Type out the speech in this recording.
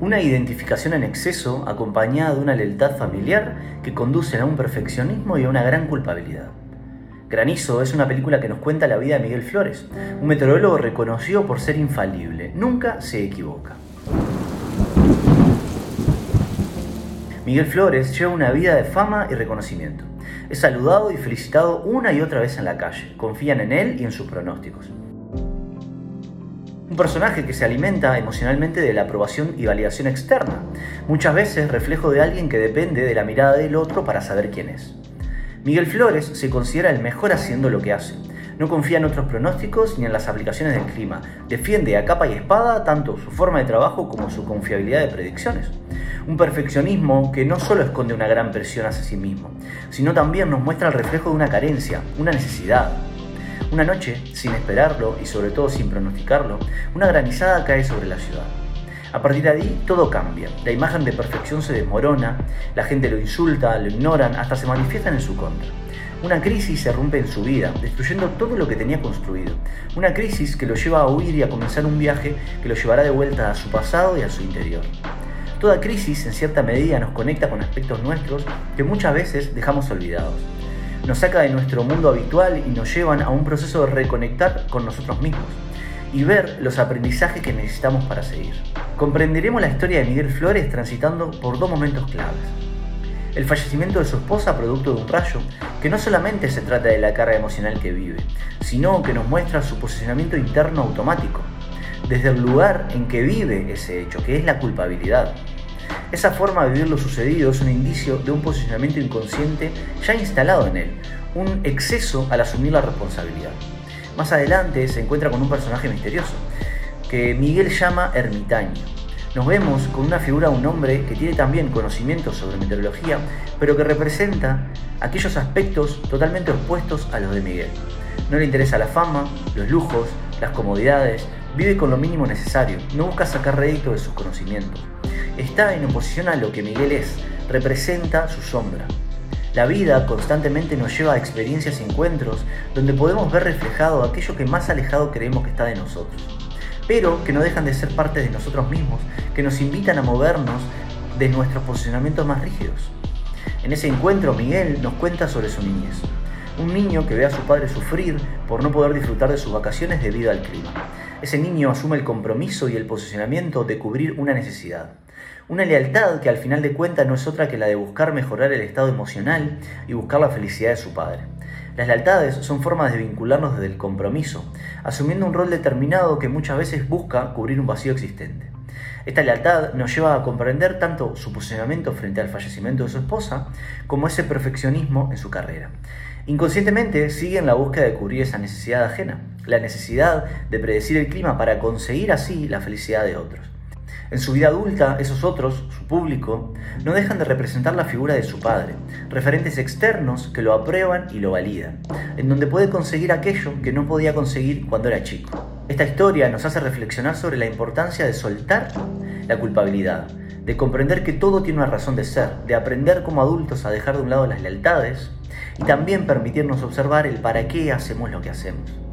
Una identificación en exceso acompañada de una lealtad familiar que conducen a un perfeccionismo y a una gran culpabilidad. Granizo es una película que nos cuenta la vida de Miguel Flores, un meteorólogo reconocido por ser infalible, nunca se equivoca. Miguel Flores lleva una vida de fama y reconocimiento. Es saludado y felicitado una y otra vez en la calle. Confían en él y en sus pronósticos. Un personaje que se alimenta emocionalmente de la aprobación y validación externa, muchas veces reflejo de alguien que depende de la mirada del otro para saber quién es. Miguel Flores se considera el mejor haciendo lo que hace. No confía en otros pronósticos ni en las aplicaciones del clima. Defiende a capa y espada tanto su forma de trabajo como su confiabilidad de predicciones. Un perfeccionismo que no solo esconde una gran presión hacia sí mismo, sino también nos muestra el reflejo de una carencia, una necesidad. Una noche, sin esperarlo y sobre todo sin pronosticarlo, una granizada cae sobre la ciudad. A partir de ahí todo cambia, la imagen de perfección se desmorona, la gente lo insulta, lo ignoran, hasta se manifiestan en su contra. Una crisis se rompe en su vida, destruyendo todo lo que tenía construido. Una crisis que lo lleva a huir y a comenzar un viaje que lo llevará de vuelta a su pasado y a su interior. Toda crisis en cierta medida nos conecta con aspectos nuestros que muchas veces dejamos olvidados. Nos saca de nuestro mundo habitual y nos llevan a un proceso de reconectar con nosotros mismos y ver los aprendizajes que necesitamos para seguir. Comprenderemos la historia de Miguel Flores transitando por dos momentos claves. El fallecimiento de su esposa producto de un rayo, que no solamente se trata de la carga emocional que vive, sino que nos muestra su posicionamiento interno automático, desde el lugar en que vive ese hecho, que es la culpabilidad. Esa forma de vivir lo sucedido es un indicio de un posicionamiento inconsciente ya instalado en él, un exceso al asumir la responsabilidad. Más adelante se encuentra con un personaje misterioso, que Miguel llama ermitaño. Nos vemos con una figura de un hombre que tiene también conocimientos sobre meteorología, pero que representa aquellos aspectos totalmente opuestos a los de Miguel. No le interesa la fama, los lujos, las comodidades, vive con lo mínimo necesario, no busca sacar rédito de sus conocimientos. Está en oposición a lo que Miguel es, representa su sombra. La vida constantemente nos lleva a experiencias y encuentros donde podemos ver reflejado aquello que más alejado creemos que está de nosotros, pero que no dejan de ser parte de nosotros mismos, que nos invitan a movernos de nuestros posicionamientos más rígidos. En ese encuentro Miguel nos cuenta sobre su niñez, un niño que ve a su padre sufrir por no poder disfrutar de sus vacaciones debido al clima. Ese niño asume el compromiso y el posicionamiento de cubrir una necesidad. Una lealtad que al final de cuentas no es otra que la de buscar mejorar el estado emocional y buscar la felicidad de su padre. Las lealtades son formas de vincularnos desde el compromiso, asumiendo un rol determinado que muchas veces busca cubrir un vacío existente. Esta lealtad nos lleva a comprender tanto su posicionamiento frente al fallecimiento de su esposa como ese perfeccionismo en su carrera. Inconscientemente sigue en la búsqueda de cubrir esa necesidad ajena, la necesidad de predecir el clima para conseguir así la felicidad de otros. En su vida adulta, esos otros, su público, no dejan de representar la figura de su padre, referentes externos que lo aprueban y lo validan, en donde puede conseguir aquello que no podía conseguir cuando era chico. Esta historia nos hace reflexionar sobre la importancia de soltar la culpabilidad, de comprender que todo tiene una razón de ser, de aprender como adultos a dejar de un lado las lealtades y también permitirnos observar el para qué hacemos lo que hacemos.